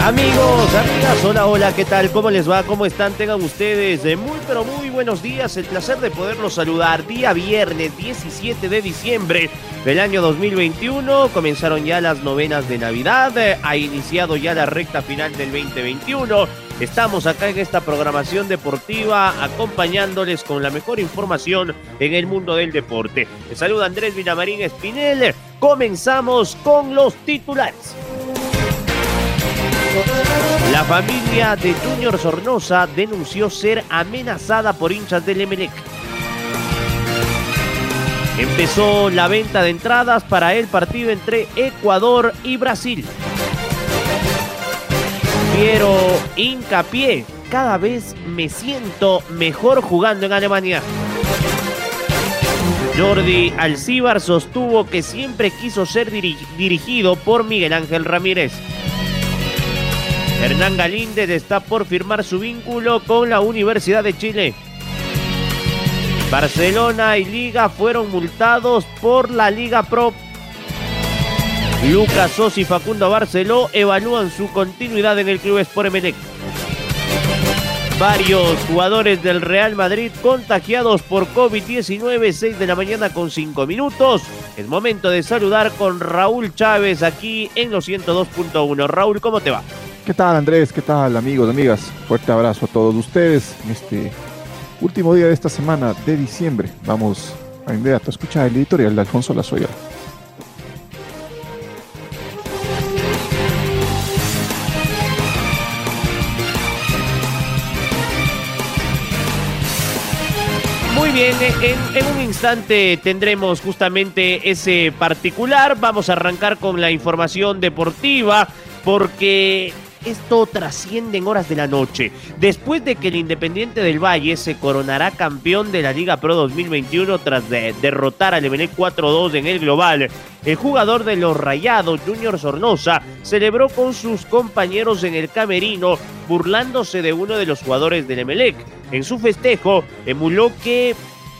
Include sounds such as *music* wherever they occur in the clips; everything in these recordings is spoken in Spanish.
Amigos, amigas, hola, hola, ¿qué tal? ¿Cómo les va? ¿Cómo están? Tengan ustedes de muy, pero muy buenos días. El placer de poderlos saludar. Día viernes 17 de diciembre del año 2021. Comenzaron ya las novenas de Navidad. Ha iniciado ya la recta final del 2021. Estamos acá en esta programación deportiva acompañándoles con la mejor información en el mundo del deporte. Les saluda Andrés Vinamarín Espinel. Comenzamos con los titulares. La familia de Junior Sornosa denunció ser amenazada por hinchas del Emelec. Empezó la venta de entradas para el partido entre Ecuador y Brasil. Quiero hincapié, cada vez me siento mejor jugando en Alemania. Jordi Alcíbar sostuvo que siempre quiso ser dirigido por Miguel Ángel Ramírez. Hernán Galíndez está por firmar su vínculo con la Universidad de Chile. Barcelona y Liga fueron multados por la Liga Pro. Lucas Sos y Facundo Barceló evalúan su continuidad en el club Sport Emelec. Varios jugadores del Real Madrid contagiados por COVID-19, 6 de la mañana con 5 minutos. Es momento de saludar con Raúl Chávez aquí en los 102.1. Raúl, ¿cómo te va? ¿Qué tal Andrés? ¿Qué tal amigos, amigas? Fuerte abrazo a todos ustedes en este último día de esta semana de diciembre. Vamos a inmediato a escuchar el editorial de Alfonso Lazoya. Bien, en, en, un instante tendremos justamente ese particular. Vamos a arrancar con la información deportiva porque esto trasciende en horas de la noche. Después de que el Independiente del Valle se coronará campeón de la Liga Pro 2021 tras derrotar al Emelec 4-2 en el global, el jugador de los Rayados, Junior Sornosa, celebró con sus compañeros en el camerino, burlándose de uno de los jugadores del Emelec. En su festejo, emuló que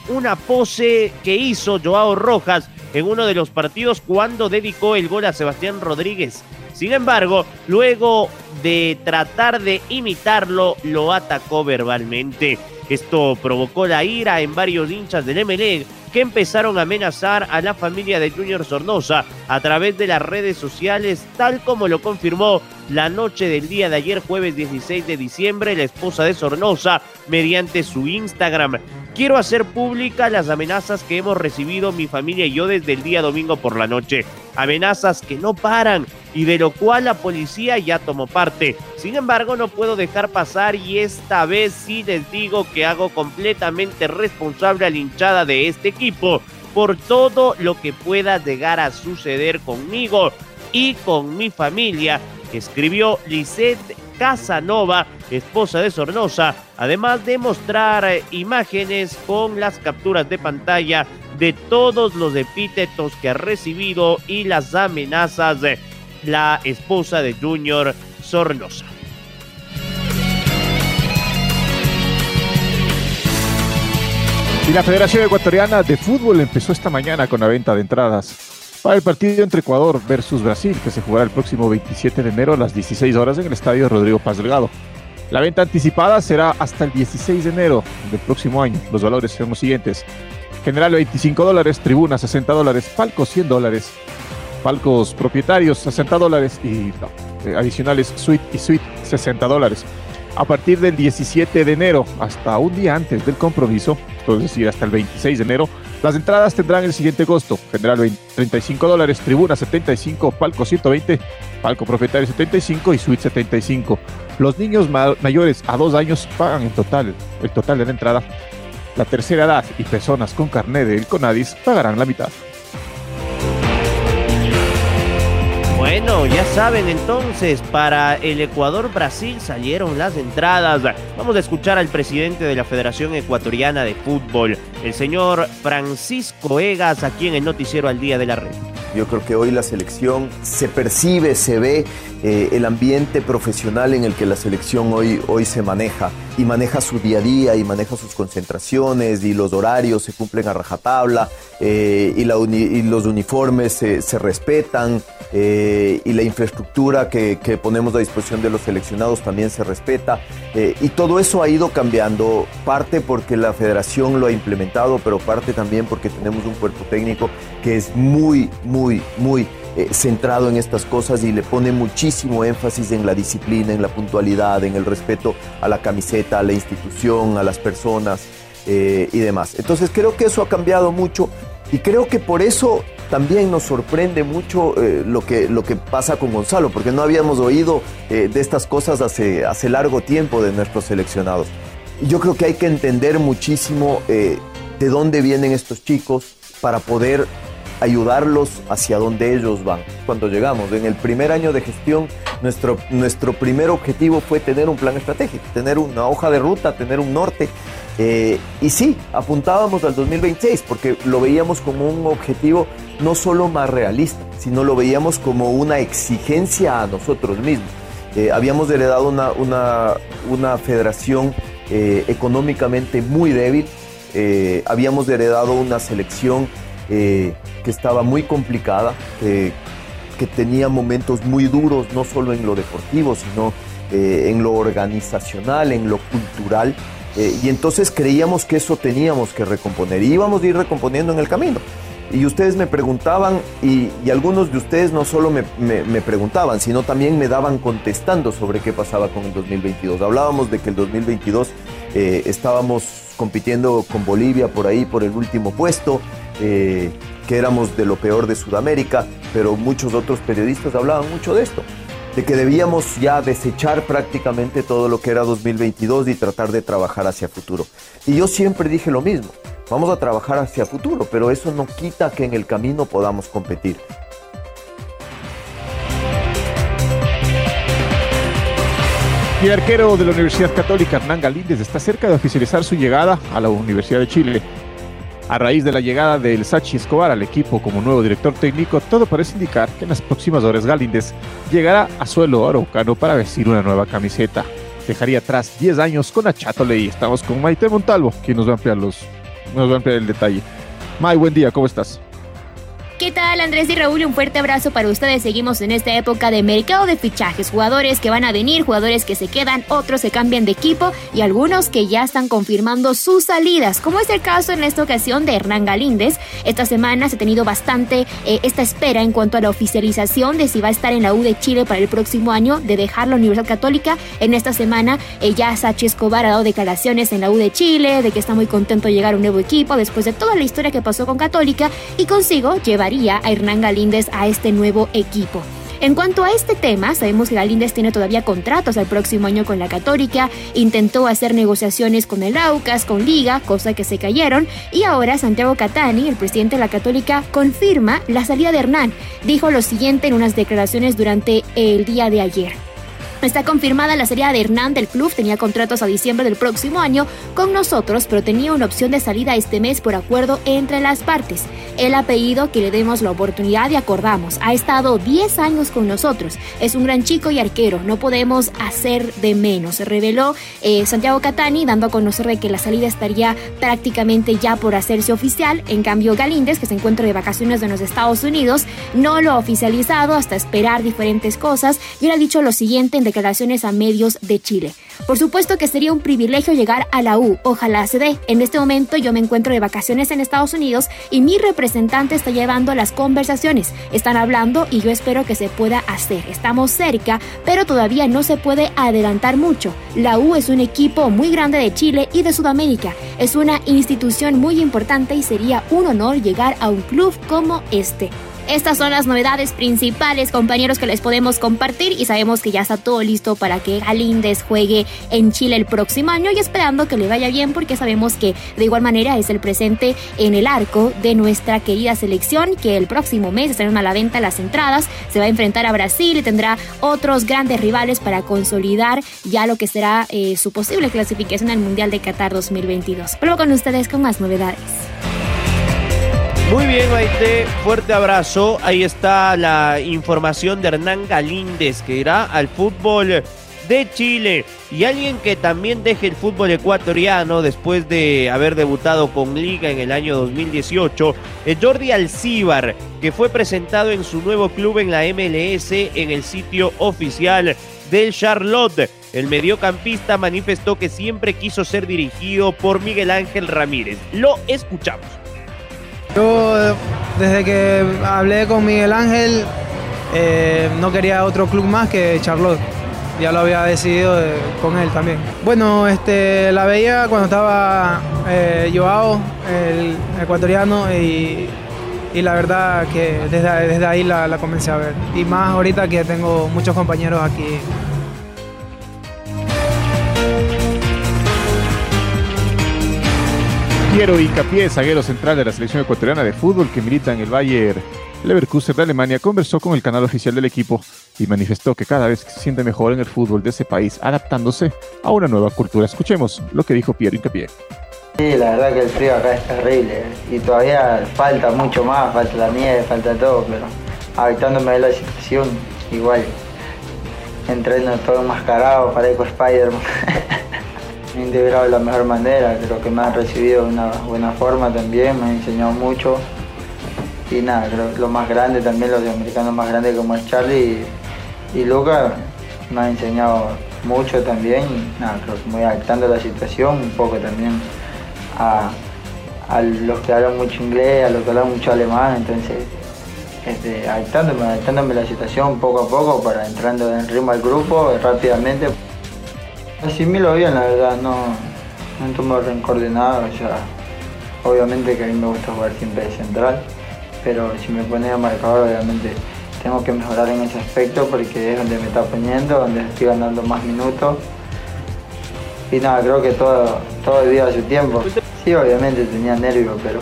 una pose que hizo Joao Rojas en uno de los partidos cuando dedicó el gol a Sebastián Rodríguez. Sin embargo, luego de tratar de imitarlo, lo atacó verbalmente. Esto provocó la ira en varios hinchas del MLE que empezaron a amenazar a la familia de Junior Sornosa a través de las redes sociales, tal como lo confirmó la noche del día de ayer, jueves 16 de diciembre, la esposa de Sornosa, mediante su Instagram. Quiero hacer pública las amenazas que hemos recibido mi familia y yo desde el día domingo por la noche. Amenazas que no paran y de lo cual la policía ya tomó parte. Sin embargo, no puedo dejar pasar y esta vez sí les digo que hago completamente responsable a la hinchada de este equipo por todo lo que pueda llegar a suceder conmigo y con mi familia, escribió Lisette Casanova, esposa de Sornosa, además de mostrar eh, imágenes con las capturas de pantalla de todos los epítetos que ha recibido y las amenazas de la esposa de Junior Sornosa. Y la Federación Ecuatoriana de Fútbol empezó esta mañana con la venta de entradas para el partido entre Ecuador versus Brasil, que se jugará el próximo 27 de enero a las 16 horas en el estadio Rodrigo Paz Delgado. La venta anticipada será hasta el 16 de enero del próximo año. Los valores son los siguientes. General 25 dólares, tribuna 60 dólares, palcos 100 dólares, palcos propietarios 60 dólares y eh, adicionales suite y suite 60 dólares. A partir del 17 de enero hasta un día antes del compromiso, es decir, hasta el 26 de enero, Las entradas tendrán el siguiente costo: general 35 dólares, tribuna 75, palco 120, palco propietario 75 y suite 75. Los niños mayores a dos años pagan en total el total de la entrada. La tercera edad y personas con carnet del CONADIS pagarán la mitad. Bueno, ya saben entonces, para el Ecuador-Brasil salieron las entradas. Vamos a escuchar al presidente de la Federación Ecuatoriana de Fútbol, el señor Francisco Egas, aquí en el noticiero al día de la red. Yo creo que hoy la selección se percibe, se ve eh, el ambiente profesional en el que la selección hoy, hoy se maneja y maneja su día a día y maneja sus concentraciones y los horarios se cumplen a rajatabla eh, y, los uniformes se, respetan eh, y la infraestructura que, ponemos a disposición de los seleccionados también se respeta y todo eso ha ido cambiando, parte porque la federación lo ha implementado, pero parte también porque tenemos un cuerpo técnico que es muy, muy, muy eh, centrado en estas cosas y le pone muchísimo énfasis en la disciplina, en la puntualidad, en el respeto a la camiseta, a la institución, a las personas eh, y demás. Entonces creo que eso ha cambiado mucho y creo que por eso también nos sorprende mucho eh, lo, que, lo que pasa con Gonzalo, porque no habíamos oído de estas cosas hace, hace largo tiempo de nuestros seleccionados. Yo creo que hay que entender muchísimo de dónde vienen estos chicos para poder ayudarlos hacia donde ellos van. Cuando llegamos, en el primer año de gestión, nuestro, nuestro primer objetivo fue tener un plan estratégico, tener una hoja de ruta, tener un norte. Eh, y sí, apuntábamos al 2026 porque lo veíamos como un objetivo no solo más realista, sino lo veíamos como una exigencia a nosotros mismos. Eh, habíamos heredado una, una, una federación eh, económicamente muy débil, habíamos heredado una selección que estaba muy complicada, que, tenía momentos muy duros, no solo en lo deportivo, sino en lo organizacional, en lo cultural. Eh, y entonces creíamos que eso teníamos que recomponer y íbamos a ir recomponiendo en el camino. Y ustedes me preguntaban, y, algunos de ustedes no solo me, preguntaban, sino también me daban contestando sobre qué pasaba con el 2022. Hablábamos de que el 2022 estábamos compitiendo con Bolivia por ahí, por el último puesto, eh, que éramos de lo peor de Sudamérica, pero muchos otros periodistas hablaban mucho de esto, de que debíamos ya desechar prácticamente todo lo que era 2022 y tratar de trabajar hacia futuro. Y yo siempre dije lo mismo, vamos a trabajar hacia futuro, pero eso no quita que en el camino podamos competir. El arquero de la Universidad Católica, Hernán Galíndez, está cerca de oficializar su llegada a la Universidad de Chile. A raíz de la llegada del Sachi Escobar al equipo como nuevo director técnico, todo parece indicar que en las próximas horas Galíndez llegará a suelo araucano para vestir una nueva camiseta. Dejaría atrás 10 años con Achato Ley. Estamos con Maite Montalvo, quien nos va a ampliar, los, nos va a ampliar el detalle. May, buen día, ¿cómo estás? ¿Qué tal Andrés y Raúl? Un fuerte abrazo para ustedes. Seguimos en esta época de mercado de fichajes. Jugadores que van a venir, jugadores que se quedan, otros se cambian de equipo y algunos que ya están confirmando sus salidas, como es el caso en esta ocasión de Hernán Galíndez. Esta semana se ha tenido bastante eh, esta espera en cuanto a la oficialización de si va a estar en la U de Chile para el próximo año, de dejar la Universidad Católica. En esta semana eh, ya Sachi Escobar ha dado declaraciones en la U de Chile, de que está muy contento de llegar a un nuevo equipo después de toda la historia que pasó con Católica y consigo llevar a Hernán Galíndez a este nuevo equipo. En cuanto a este tema, sabemos que Galíndez tiene todavía contratos el próximo año con la Católica, intentó hacer negociaciones con el Aucas, con Liga, cosa que se cayeron, y ahora Santiago Catani, el presidente de la Católica, confirma la salida de Hernán. Dijo lo siguiente en unas declaraciones durante el día de ayer. Está confirmada la salida de Hernán del club, tenía contratos a diciembre del próximo año con nosotros, pero tenía una opción de salida este mes por acuerdo entre las partes. Él ha pedido que le demos la oportunidad y acordamos. Ha estado 10 años con nosotros. Es un gran chico y arquero. No podemos hacer de menos. Reveló eh, Santiago Catani dando a conocer de que la salida estaría prácticamente ya por hacerse oficial. En cambio, Galíndez, que se encuentra de vacaciones en los Estados Unidos, no lo ha oficializado hasta esperar diferentes cosas. Y él ha dicho lo siguiente en declaraciones a medios de Chile. Por supuesto que sería un privilegio llegar a la U, ojalá se dé. En este momento yo me encuentro de vacaciones en Estados Unidos y mi representante está llevando las conversaciones. Están hablando y yo espero que se pueda hacer. Estamos cerca, pero todavía no se puede adelantar mucho. La U es un equipo muy grande de Chile y de Sudamérica. Es una institución muy importante y sería un honor llegar a un club como este. Estas son las novedades principales, compañeros, que les podemos compartir y sabemos que ya está todo listo para que Galíndez juegue en Chile el próximo año y esperando que le vaya bien porque sabemos que de igual manera es el presente en el arco de nuestra querida selección que el próximo mes estarán a la venta las entradas, se va a enfrentar a Brasil y tendrá otros grandes rivales para consolidar ya lo que será eh, su posible clasificación al Mundial de Qatar 2022. Vuelvo con ustedes con más novedades. Muy bien, Maite, fuerte abrazo. Ahí está la información de Hernán Galíndez, que irá al fútbol de Chile. Y alguien que también deje el fútbol ecuatoriano después de haber debutado con Liga en el año 2018 es Jordi Alcíbar, que fue presentado en su nuevo club en la MLS en el sitio oficial del Charlotte. El mediocampista manifestó que siempre quiso ser dirigido por Miguel Ángel Ramírez. Lo escuchamos. Yo desde que hablé con Miguel Ángel eh, no quería otro club más que Charlotte. Ya lo había decidido con él también. Bueno, este, la veía cuando estaba eh, Joao, el ecuatoriano, y, la verdad que desde, desde ahí la, la comencé a ver. Y más ahorita que tengo muchos compañeros aquí Piero Incapié, zaguero central de la selección ecuatoriana de fútbol que milita en el Bayer Leverkusen de Alemania, conversó con el canal oficial del equipo y manifestó que cada vez se siente mejor en el fútbol de ese país, adaptándose a una nueva cultura. Escuchemos lo que dijo Piero Incapié. Sí, la verdad que el frío acá es terrible y todavía falta mucho más, falta la nieve, falta todo, pero adaptándome a la situación, igual entreno todo enmascarado, parezco Spider-Man. *laughs* me integrado de la mejor manera, creo que me han recibido de una buena forma también, me han enseñado mucho. Y nada, creo que lo más grande también, los americanos más grandes como es Charlie y, y Luca, me han enseñado mucho también. Nada, creo que me voy adaptando a la situación, un poco también a, los que hablan mucho inglés, a los que hablan mucho alemán, entonces este, adaptándome, adaptándome a la situación poco a poco para entrando en ritmo al grupo rápidamente. Asimilo bien, la verdad, no, no tomo rencor de nada, o sea, obviamente que a mí me gusta jugar siempre de central, pero si me pone a marcador, obviamente tengo que mejorar en ese aspecto porque es donde me está poniendo, donde estoy ganando más minutos. Y nada, creo que todo, todo día a su tiempo. Sí, obviamente tenía nervios, pero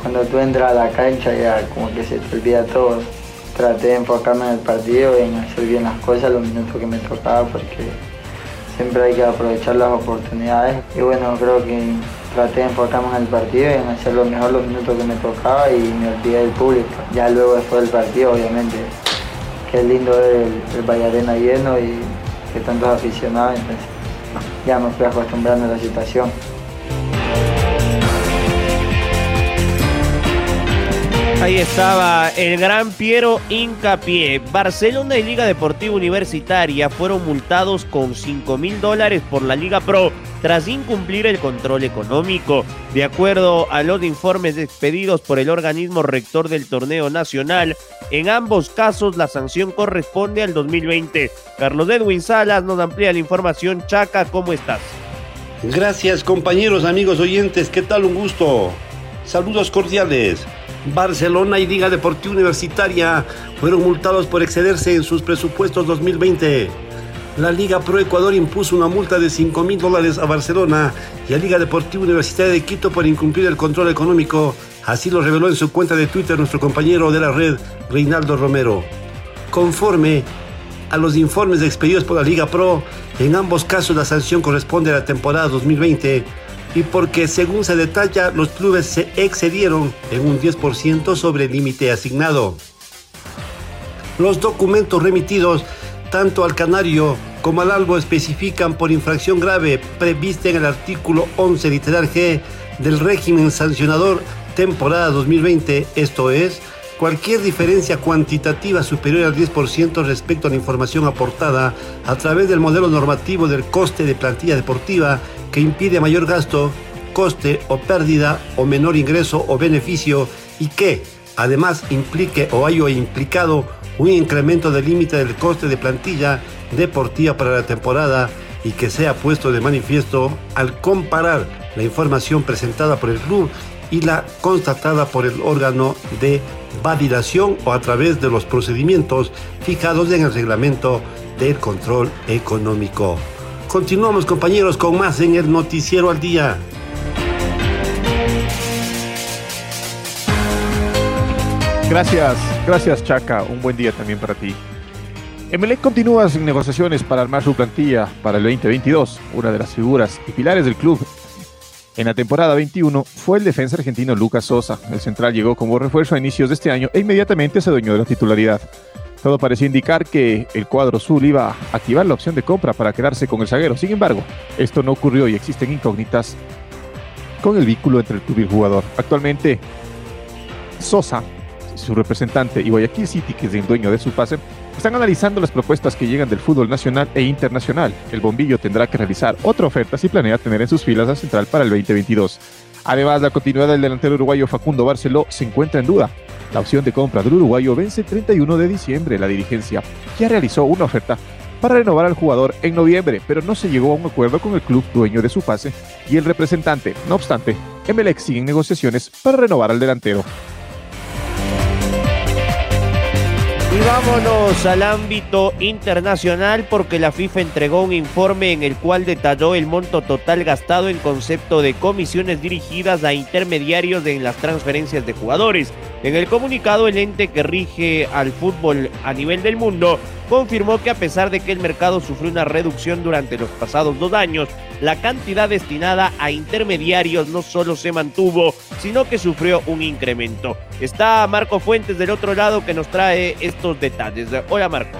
cuando tú entras a la cancha ya como que se te olvida todo. Traté de enfocarme en el partido en hacer bien las cosas los minutos que me tocaba porque siempre hay que aprovechar las oportunidades y bueno, creo que traté de enfocarme en el partido y en hacer lo mejor los minutos que me tocaba y me olvidé del público. Ya luego después del partido, obviamente, es lindo ver el, el Valle Arena lleno y que tantos aficionados, entonces ya me fui acostumbrando a la situación. Ahí estaba el gran Piero Incapié. Barcelona y Liga Deportiva Universitaria fueron multados con 5 mil dólares por la Liga Pro tras incumplir el control económico. De acuerdo a los informes expedidos por el organismo rector del torneo nacional, en ambos casos la sanción corresponde al 2020. Carlos Edwin Salas nos amplía la información. Chaca, ¿cómo estás? Gracias compañeros, amigos oyentes, ¿qué tal? Un gusto. Saludos cordiales. Barcelona y Liga Deportiva Universitaria fueron multados por excederse en sus presupuestos 2020. La Liga Pro Ecuador impuso una multa de 5 mil dólares a Barcelona y a Liga Deportiva Universitaria de Quito por incumplir el control económico. Así lo reveló en su cuenta de Twitter nuestro compañero de la red, Reinaldo Romero. Conforme a los informes expedidos por la Liga Pro, en ambos casos la sanción corresponde a la temporada 2020 y porque según se detalla los clubes se excedieron en un 10% sobre el límite asignado. Los documentos remitidos tanto al Canario como al Albo especifican por infracción grave prevista en el artículo 11 literal G del régimen sancionador temporada 2020, esto es, Cualquier diferencia cuantitativa superior al 10% respecto a la información aportada a través del modelo normativo del coste de plantilla deportiva que impide mayor gasto, coste o pérdida o menor ingreso o beneficio y que además implique o haya implicado un incremento del límite del coste de plantilla deportiva para la temporada y que sea puesto de manifiesto al comparar la información presentada por el club y la constatada por el órgano de validación o a través de los procedimientos fijados en el reglamento del control económico. Continuamos compañeros con más en el noticiero al día. Gracias, gracias Chaca. Un buen día también para ti. Emelec continúa sin negociaciones para armar su plantilla para el 2022. Una de las figuras y pilares del club en la temporada 21 fue el defensa argentino Lucas Sosa. El central llegó como refuerzo a inicios de este año e inmediatamente se adueñó de la titularidad. Todo parecía indicar que el cuadro azul iba a activar la opción de compra para quedarse con el zaguero. Sin embargo, esto no ocurrió y existen incógnitas con el vínculo entre el club y el jugador. Actualmente, Sosa, su representante y Guayaquil City, que es el dueño de su pase, están analizando las propuestas que llegan del fútbol nacional e internacional. El bombillo tendrá que realizar otra oferta si planea tener en sus filas a Central para el 2022. Además, la continuidad del delantero uruguayo Facundo Barceló se encuentra en duda. La opción de compra del uruguayo vence el 31 de diciembre. La dirigencia ya realizó una oferta para renovar al jugador en noviembre, pero no se llegó a un acuerdo con el club dueño de su pase y el representante. No obstante, Emelec sigue en negociaciones para renovar al delantero. Vámonos al ámbito internacional porque la FIFA entregó un informe en el cual detalló el monto total gastado en concepto de comisiones dirigidas a intermediarios en las transferencias de jugadores. En el comunicado, el ente que rige al fútbol a nivel del mundo confirmó que a pesar de que el mercado sufrió una reducción durante los pasados dos años, la cantidad destinada a intermediarios no solo se mantuvo, sino que sufrió un incremento. Está Marco Fuentes del otro lado que nos trae estos detalles. Hola Marco.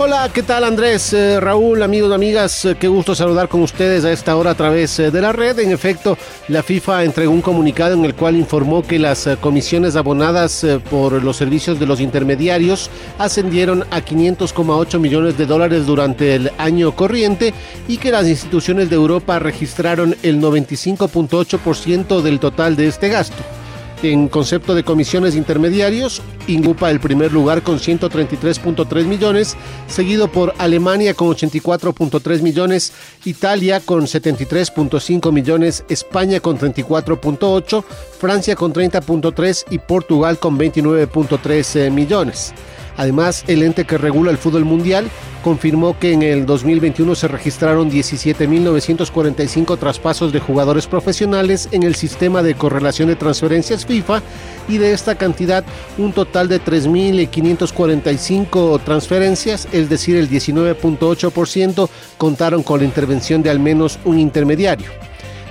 Hola, ¿qué tal Andrés, eh, Raúl, amigos, amigas? Eh, qué gusto saludar con ustedes a esta hora a través eh, de la red. En efecto, la FIFA entregó un comunicado en el cual informó que las comisiones abonadas por los servicios de los intermediarios ascendieron a 500,8 millones de dólares durante el año corriente y que las instituciones de Europa registraron el 95.8% del total de este gasto. En concepto de comisiones intermediarios, ocupa el primer lugar con 133.3 millones, seguido por Alemania con 84.3 millones, Italia con 73.5 millones, España con 34.8, Francia con 30.3 y Portugal con 29.3 millones. Además, el ente que regula el fútbol mundial confirmó que en el 2021 se registraron 17.945 traspasos de jugadores profesionales en el sistema de correlación de transferencias FIFA y de esta cantidad un total de 3.545 transferencias, es decir, el 19.8% contaron con la intervención de al menos un intermediario.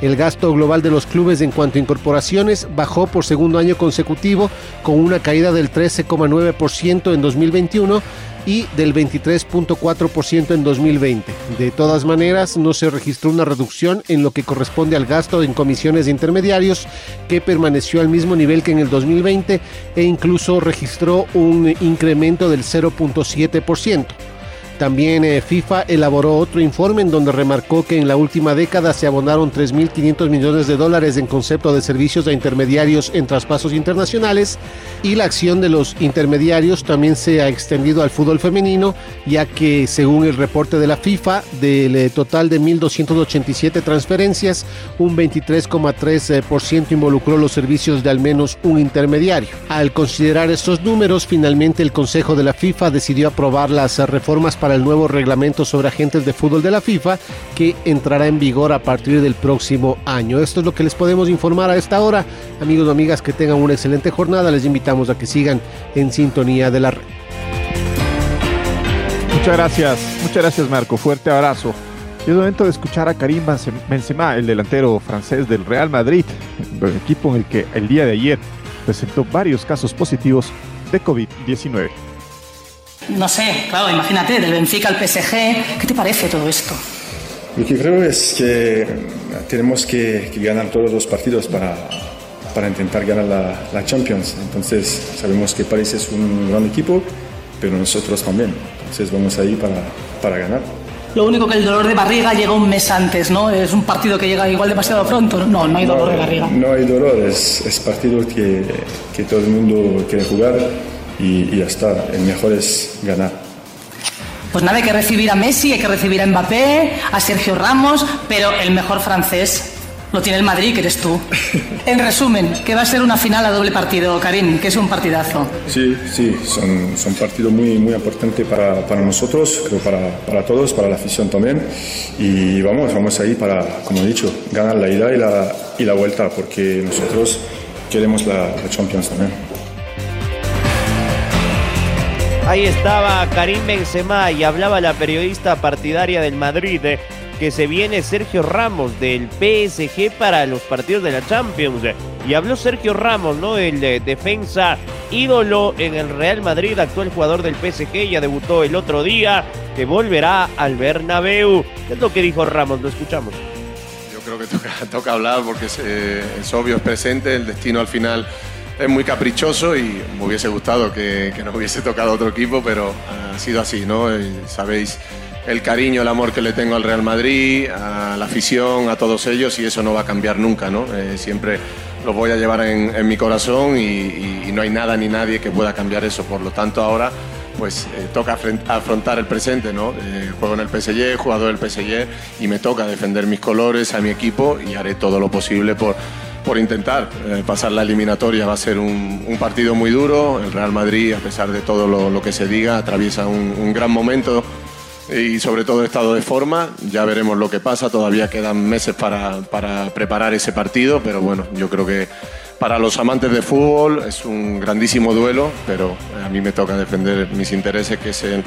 El gasto global de los clubes en cuanto a incorporaciones bajó por segundo año consecutivo con una caída del 13,9% en 2021 y del 23.4% en 2020. De todas maneras, no se registró una reducción en lo que corresponde al gasto en comisiones de intermediarios, que permaneció al mismo nivel que en el 2020 e incluso registró un incremento del 0.7%. También eh, FIFA elaboró otro informe en donde remarcó que en la última década se abonaron 3.500 millones de dólares en concepto de servicios de intermediarios en traspasos internacionales y la acción de los intermediarios también se ha extendido al fútbol femenino, ya que según el reporte de la FIFA, del eh, total de 1.287 transferencias, un 23,3% involucró los servicios de al menos un intermediario. Al considerar estos números, finalmente el Consejo de la FIFA decidió aprobar las reformas para para el nuevo reglamento sobre agentes de fútbol de la FIFA que entrará en vigor a partir del próximo año. Esto es lo que les podemos informar a esta hora. Amigos o amigas, que tengan una excelente jornada. Les invitamos a que sigan en sintonía de la red. Muchas gracias, muchas gracias Marco. Fuerte abrazo. Es momento de escuchar a Karim Benzema, el delantero francés del Real Madrid, equipo en el que el día de ayer presentó varios casos positivos de COVID-19. No sé, claro, imagínate, del Benfica al PSG. ¿Qué te parece todo esto? Lo que creo es que tenemos que, ganar todos los partidos para, para intentar ganar la, la Champions. Entonces sabemos que París es un gran equipo, pero nosotros también. Entonces vamos ahí para, para ganar. Lo único que el dolor de barriga llega un mes antes, ¿no? Es un partido que llega igual demasiado pronto. No, no hay dolor de barriga. No hay dolor, es, es partido que, que todo el mundo quiere jugar y, y ya está. El mejor es ganar. Pues nada, hay que recibir a Messi, hay que recibir a Mbappé, a Sergio Ramos, pero el mejor francés lo tiene el Madrid, que eres tú. *laughs* En resumen, que va a ser una final a doble partido, Karim, que es un partidazo. Sí, sí, son, son partidos muy, muy importantes para, para nosotros, creo para, para todos, para la afición también. Y vamos, vamos ahí para, como he dicho, ganar la ida y la, y la vuelta, porque nosotros queremos la, la Champions también. Ahí estaba Karim Benzema y hablaba la periodista partidaria del Madrid eh, que se viene Sergio Ramos del PSG para los partidos de la Champions. Y habló Sergio Ramos, ¿no? El eh, defensa ídolo en el Real Madrid, actual jugador del PSG, ya debutó el otro día, que volverá al Bernabéu. ¿Qué es lo que dijo Ramos? Lo escuchamos. Yo creo que toca, *laughs* hablar porque eh, es obvio, es presente, el destino al final es muy caprichoso y me hubiese gustado que, que nos hubiese tocado otro equipo, pero ha sido así, ¿no? Y sabéis el cariño, el amor que le tengo al Real Madrid, a la afición, a todos ellos y eso no va a cambiar nunca, ¿no? Eh, siempre los voy a llevar en, mi corazón y, no hay nada ni nadie que pueda cambiar eso. Por lo tanto, ahora pues eh, toca afrontar el presente, ¿no? Eh, juego en el PSG, he jugado en el PSG y me toca defender mis colores a mi equipo y haré todo lo posible por, por intentar eh, pasar la eliminatoria. Va a ser un, partido muy duro. El Real Madrid, a pesar de todo lo, que se diga, atraviesa un, gran momento y sobre todo estado de forma. Ya veremos lo que pasa. Todavía quedan meses para, para preparar ese partido, pero bueno, yo creo que para los amantes de fútbol es un grandísimo duelo, pero a mí me toca defender mis intereses, que es el,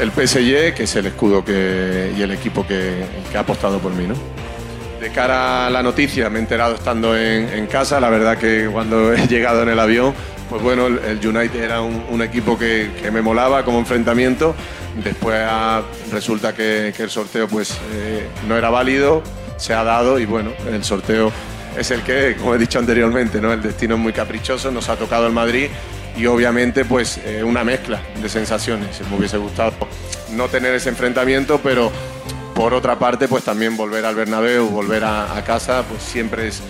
el PSG, que es el escudo y el equipo que, que ha apostado por mí. ¿no? De cara a la noticia, me he enterado estando en, en casa. La verdad que cuando *laughs* he llegado en el avión, pues bueno, el, United era un, equipo que, me molaba como enfrentamiento. Después ah, resulta que, que el sorteo pues eh, no era válido, se ha dado y bueno, el sorteo es el que, *laughs* como he dicho anteriormente, ¿no? el destino es muy caprichoso, nos ha tocado el Madrid y obviamente pues eh, una mezcla de sensaciones. Me hubiese gustado no tener ese enfrentamiento, pero por otra parte pues también volver al Bernabéu, volver a, casa, pues siempre es,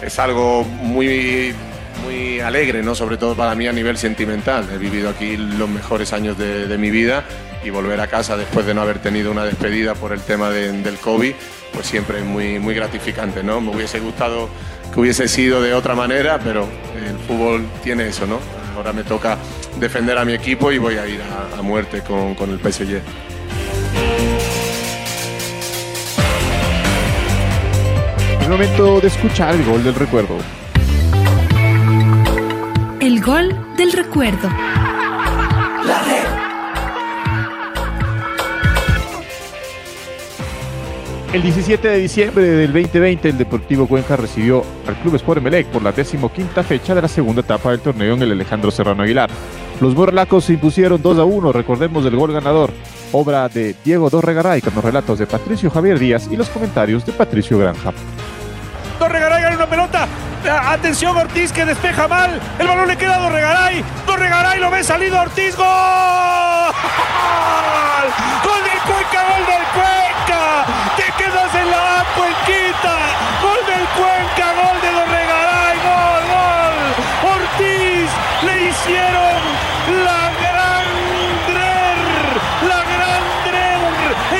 es algo muy, muy alegre, ¿no? sobre todo para mí a nivel sentimental. He vivido aquí los mejores años de, mi vida y volver a casa después de no haber tenido una despedida por el tema de- del COVID, pues siempre es muy, muy gratificante. ¿no? Me hubiese gustado que hubiese sido de otra manera, pero el fútbol tiene eso, ¿no? Ahora me toca defender a mi equipo y voy a ir a, a muerte con, con el PSG. Es momento de escuchar el gol del recuerdo. El gol del recuerdo. El 17 de diciembre del 2020, el Deportivo Cuenca recibió al Club Sport Emelec por la decimoquinta fecha de la segunda etapa del torneo en el Alejandro Serrano Aguilar. Los borlacos se impusieron 2 a 1, recordemos del gol ganador, obra de Diego Dorregaray con los relatos de Patricio Javier Díaz y los comentarios de Patricio Granja. Dorregaray gana una pelota. Atención Ortiz que despeja mal. El balón le queda a Dorregaray. Dorregaray lo ve salido Ortiz. ¡Gol! ¡Gol del Cuenca! ¡Gol del Cuenca! ¡Te quedas en la Cuenquita! ¡Gol del Cuenca! ¡Gol de Dorregaray! ¡Gol! ¡Gol! Ortiz le hicieron la gran la gran drer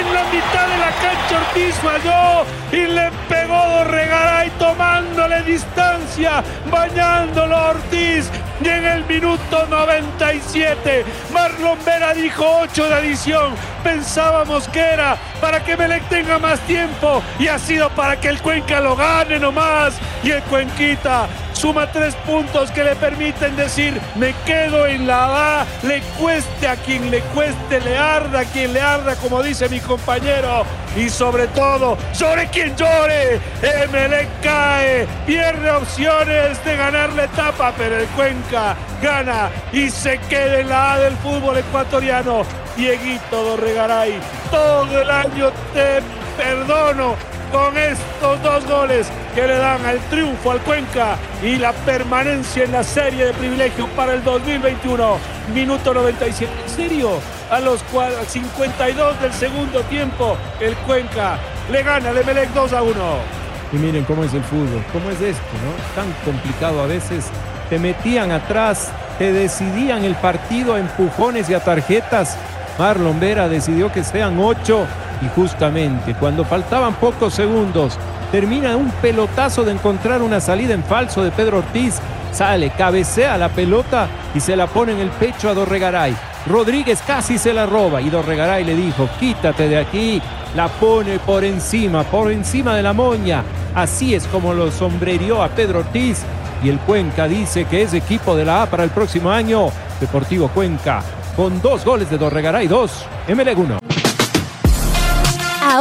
en la mitad de la cancha Ortiz falló y le pegó Dorregaray tomándole distancia, bañándolo Ortiz. Y en el minuto 97 Marlon Vera dijo 8 de adición, pensábamos que era para que Melec tenga más tiempo y ha sido para que el Cuenca lo gane nomás. Y el Cuenquita suma tres puntos que le permiten decir me quedo en la A, le cueste a quien le cueste, le arda a quien le arda, como dice mi compañero, y sobre todo, sobre quien llore, Emelec cae, pierde opciones de ganar la etapa, pero el Cuenca gana y se queda en la A del fútbol ecuatoriano. Dieguito Dorregaray, todo el año te perdono, con estos dos goles que le dan al triunfo al Cuenca y la permanencia en la serie de privilegio para el 2021. Minuto 97. ¿En serio? A los 52 del segundo tiempo, el Cuenca le gana al Emelec 2 a 1. Y miren cómo es el fútbol, cómo es esto, ¿no? Tan complicado a veces. Te metían atrás, te decidían el partido a empujones y a tarjetas. Marlon Vera decidió que sean ocho y justamente cuando faltaban pocos segundos, termina un pelotazo de encontrar una salida en falso de Pedro Ortiz. Sale, cabecea la pelota y se la pone en el pecho a Dorregaray. Rodríguez casi se la roba y Dorregaray le dijo, quítate de aquí. La pone por encima, por encima de la moña. Así es como lo sombrerió a Pedro Ortiz. Y el Cuenca dice que es equipo de la A para el próximo año. Deportivo Cuenca, con dos goles de Dorregaray, dos, MLEG 1.